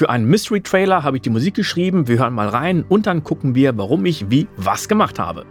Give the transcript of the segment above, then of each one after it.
Für einen Mystery-Trailer habe ich die Musik geschrieben, wir hören mal rein und dann gucken wir, warum ich wie was gemacht habe.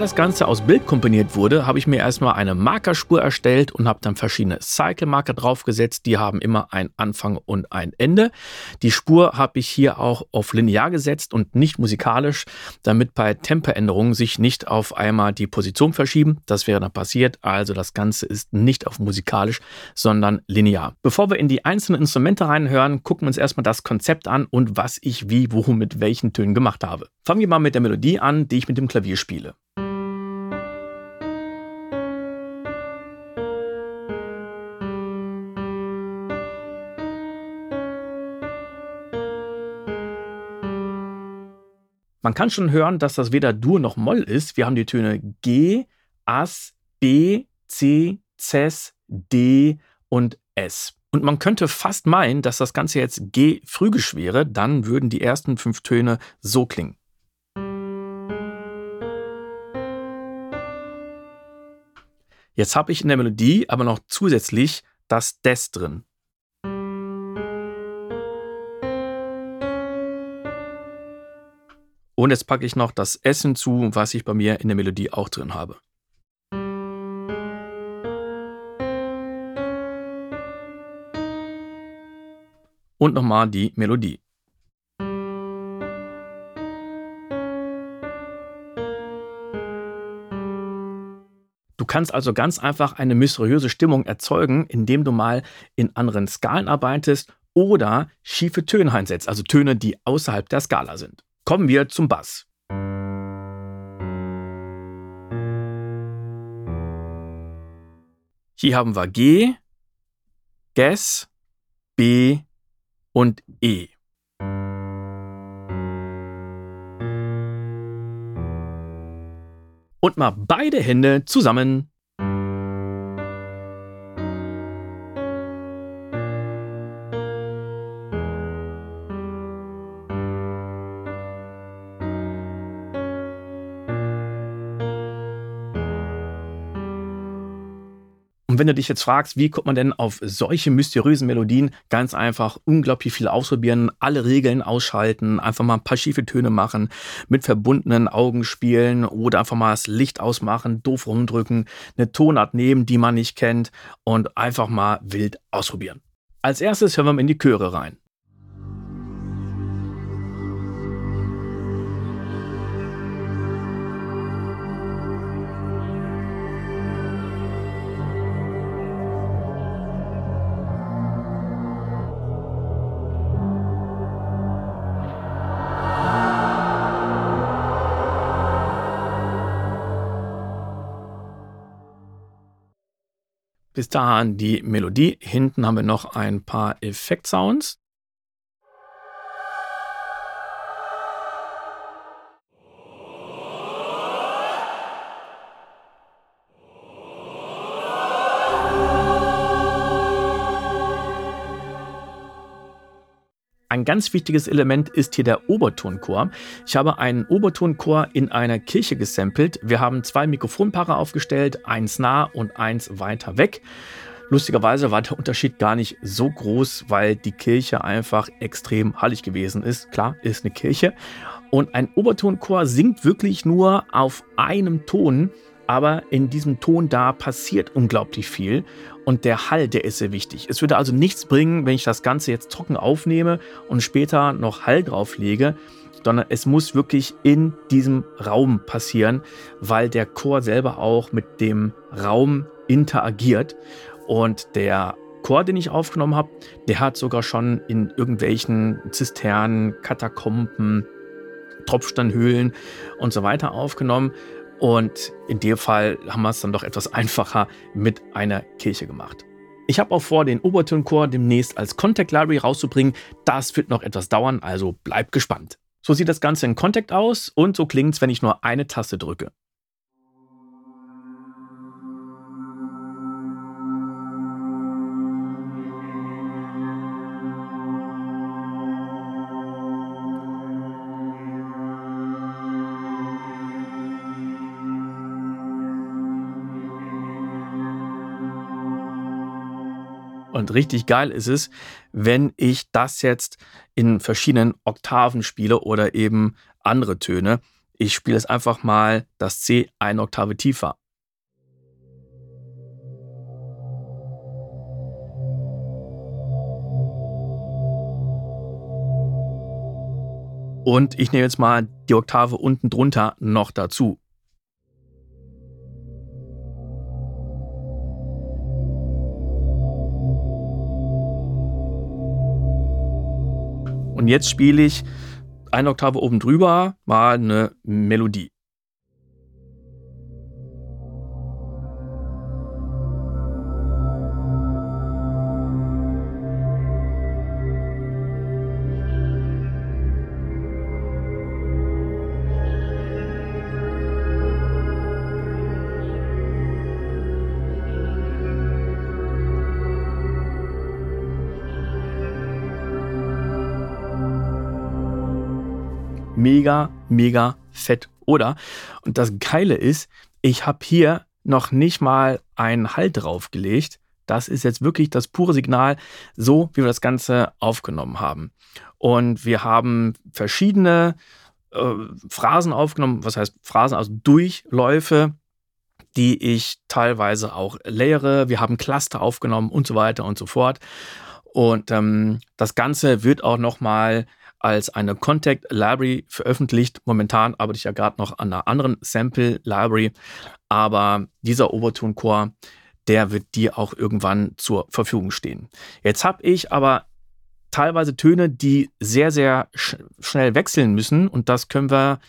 Das Ganze aus Bild komponiert wurde, habe ich mir erstmal eine Markerspur erstellt und habe dann verschiedene Cycle-Marker draufgesetzt. Die haben immer einen Anfang und ein Ende. Die Spur habe ich hier auch auf linear gesetzt und nicht musikalisch, damit bei Temperänderungen sich nicht auf einmal die Position verschieben. Das wäre dann passiert. Also das Ganze ist nicht auf musikalisch, sondern linear. Bevor wir in die einzelnen Instrumente reinhören, gucken wir uns erstmal das Konzept an und was ich wie, wo, mit welchen Tönen gemacht habe. Fangen wir mal mit der Melodie an, die ich mit dem Klavier spiele. Man kann schon hören, dass das weder Dur noch Moll ist. Wir haben die Töne G, As, B, C, Ces, D und S. Und man könnte fast meinen, dass das Ganze jetzt G phrygisch wäre, dann würden die ersten fünf Töne so klingen. Jetzt habe ich in der Melodie aber noch zusätzlich das Des drin. Und jetzt packe ich noch das S hinzu, was ich bei mir in der Melodie auch drin habe. Und nochmal die Melodie. Du kannst also ganz einfach eine mysteriöse Stimmung erzeugen, indem du mal in anderen Skalen arbeitest oder schiefe Töne einsetzt, also Töne, die außerhalb der Skala sind. Kommen wir zum Bass. Hier haben wir G, Ges, B und E. Und mal beide Hände zusammen. Wenn du dich jetzt fragst, wie kommt man denn auf solche mysteriösen Melodien, ganz einfach unglaublich viel ausprobieren, alle Regeln ausschalten, einfach mal ein paar schiefe Töne machen, mit verbundenen Augen spielen oder einfach mal das Licht ausmachen, doof rumdrücken, eine Tonart nehmen, die man nicht kennt und einfach mal wild ausprobieren. Als erstes hören wir mal in die Chöre rein. Bis dahin die Melodie. Hinten haben wir noch ein paar Effektsounds. Ein ganz wichtiges Element ist hier der Obertonchor. Ich habe einen Obertonchor in einer Kirche gesampelt. Wir haben zwei Mikrofonpaare aufgestellt, eins nah und eins weiter weg. Lustigerweise war der Unterschied gar nicht so groß, weil die Kirche einfach extrem hallig gewesen ist. Klar, ist eine Kirche. Und ein Obertonchor singt wirklich nur auf einem Ton aber in diesem Ton da passiert unglaublich viel und der Hall, der ist sehr wichtig. Es würde also nichts bringen, wenn ich das Ganze jetzt trocken aufnehme und später noch Hall drauflege, sondern es muss wirklich in diesem Raum passieren, weil der Chor selber auch mit dem Raum interagiert und der Chor, den ich aufgenommen habe, der hat sogar schon in irgendwelchen Zisternen, Katakomben, Tropfsteinhöhlen und so weiter aufgenommen. Und in dem Fall haben wir es dann doch etwas einfacher mit einer Kirche gemacht. Ich habe auch vor, den Obertonchor demnächst als Contact Library rauszubringen. Das wird noch etwas dauern, also bleibt gespannt. So sieht das Ganze in Contact aus und so klingt es, wenn ich nur eine Taste drücke. Und richtig geil ist es, wenn ich das jetzt in verschiedenen Oktaven spiele oder eben andere Töne. Ich spiele es einfach mal das C eine Oktave tiefer. Und ich nehme jetzt mal die Oktave unten drunter noch dazu. Und jetzt spiele ich eine Oktave oben drüber mal eine Melodie. Mega, mega fett, oder? Und das Geile ist, ich habe hier noch nicht mal einen Halt draufgelegt. Das ist jetzt wirklich das pure Signal, so wie wir das Ganze aufgenommen haben. Und wir haben verschiedene äh, Phrasen aufgenommen, was heißt Phrasen, also Durchläufe, die ich teilweise auch layere. Wir haben Cluster aufgenommen und so weiter und so fort. Und ähm, das Ganze wird auch nochmal als eine Contact Library veröffentlicht. Momentan arbeite ich ja gerade noch an einer anderen Sample Library, aber dieser Overtone Core, der wird dir auch irgendwann zur Verfügung stehen. Jetzt habe ich aber teilweise Töne, die sehr, sehr sch schnell wechseln müssen und das können wir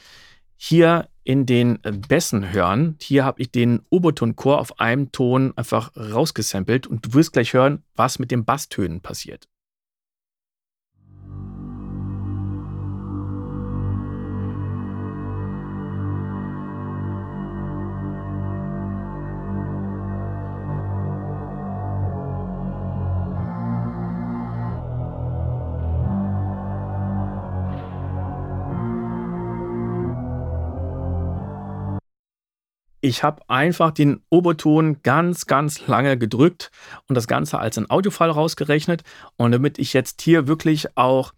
hier in den Bässen hören. Hier habe ich den Oberton Chor auf einem Ton einfach rausgesampelt und du wirst gleich hören, was mit den Basstönen passiert. Ich habe einfach den Oberton ganz, ganz lange gedrückt und das Ganze als ein Audiofile rausgerechnet. Und damit ich jetzt hier wirklich auch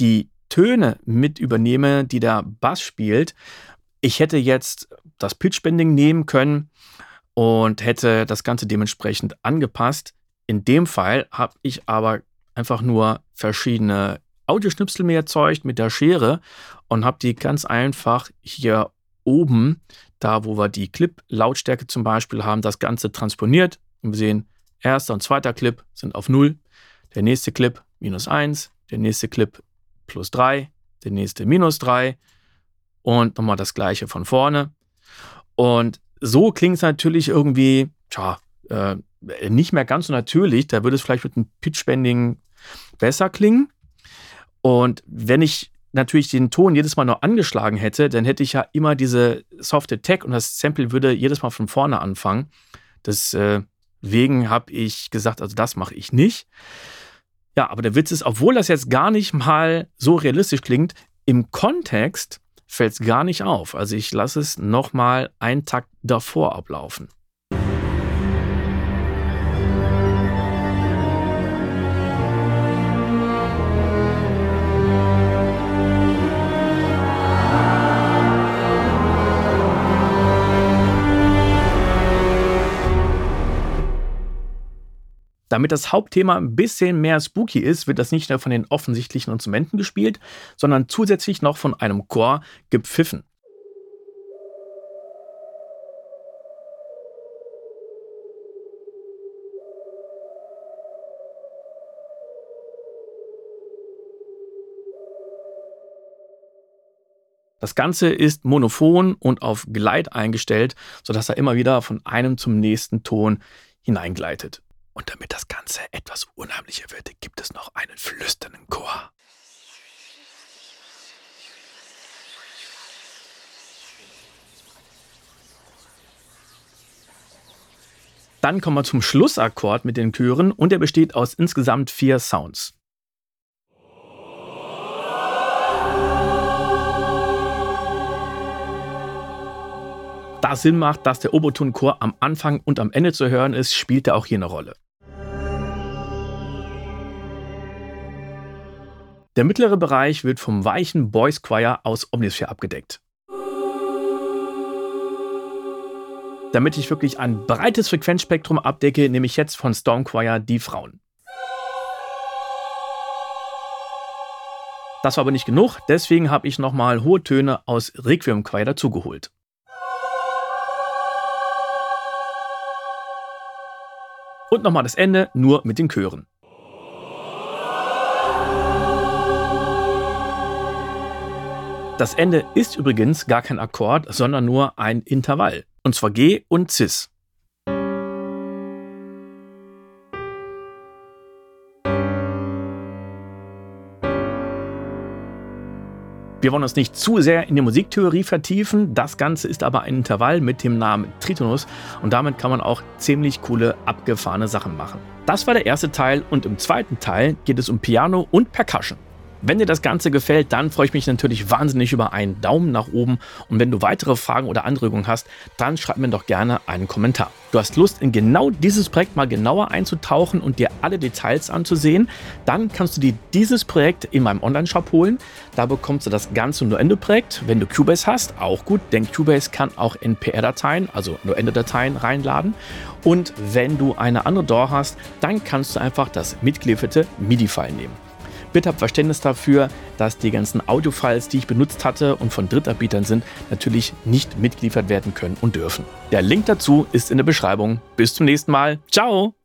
die Töne mit übernehme, die der Bass spielt, ich hätte jetzt das Pitch-Bending nehmen können und hätte das Ganze dementsprechend angepasst. In dem Fall habe ich aber einfach nur verschiedene Audioschnipsel mir erzeugt mit der Schere und habe die ganz einfach hier oben da wo wir die Clip-Lautstärke zum Beispiel haben, das Ganze transponiert. Und wir sehen, erster und zweiter Clip sind auf 0, der nächste Clip minus 1, der nächste Clip plus 3, der nächste minus 3 und nochmal das gleiche von vorne. Und so klingt es natürlich irgendwie, tja, äh, nicht mehr ganz so natürlich. Da würde es vielleicht mit einem Pitch-Bending besser klingen. Und wenn ich natürlich den Ton jedes Mal noch angeschlagen hätte, dann hätte ich ja immer diese Soft Attack und das Sample würde jedes Mal von vorne anfangen. Deswegen äh, habe ich gesagt, also das mache ich nicht. Ja, aber der Witz ist, obwohl das jetzt gar nicht mal so realistisch klingt, im Kontext fällt es gar nicht auf. Also ich lasse es nochmal einen Takt davor ablaufen. Damit das Hauptthema ein bisschen mehr spooky ist, wird das nicht nur von den offensichtlichen Instrumenten gespielt, sondern zusätzlich noch von einem Chor gepfiffen. Das Ganze ist monophon und auf Gleit eingestellt, sodass er immer wieder von einem zum nächsten Ton hineingleitet. Und damit das Ganze etwas unheimlicher wird, gibt es noch einen flüsternden Chor. Dann kommen wir zum Schlussakkord mit den Chören und der besteht aus insgesamt vier Sounds. da Sinn macht, dass der Obertonchor am Anfang und am Ende zu hören ist, spielt er auch hier eine Rolle. Der mittlere Bereich wird vom weichen Boys Choir aus Omnisphere abgedeckt. Damit ich wirklich ein breites Frequenzspektrum abdecke, nehme ich jetzt von Storm Choir die Frauen. Das war aber nicht genug, deswegen habe ich nochmal hohe Töne aus Requiem Choir dazugeholt. Und nochmal das Ende, nur mit den Chören. Das Ende ist übrigens gar kein Akkord, sondern nur ein Intervall. Und zwar G und Cis. Wir wollen uns nicht zu sehr in die Musiktheorie vertiefen. Das Ganze ist aber ein Intervall mit dem Namen Tritonus und damit kann man auch ziemlich coole, abgefahrene Sachen machen. Das war der erste Teil und im zweiten Teil geht es um Piano und Percussion. Wenn dir das Ganze gefällt, dann freue ich mich natürlich wahnsinnig über einen Daumen nach oben. Und wenn du weitere Fragen oder Anregungen hast, dann schreib mir doch gerne einen Kommentar. Du hast Lust, in genau dieses Projekt mal genauer einzutauchen und dir alle Details anzusehen, dann kannst du dir dieses Projekt in meinem Online-Shop holen. Da bekommst du das ganze Nuendo-Projekt. Wenn du Cubase hast, auch gut, denn Cubase kann auch NPR-Dateien, also Nuendo-Dateien reinladen. Und wenn du eine andere DAW hast, dann kannst du einfach das mitgelieferte MIDI-File nehmen. Bitte habt Verständnis dafür, dass die ganzen Audiofiles, die ich benutzt hatte und von Drittanbietern sind, natürlich nicht mitgeliefert werden können und dürfen. Der Link dazu ist in der Beschreibung. Bis zum nächsten Mal. Ciao!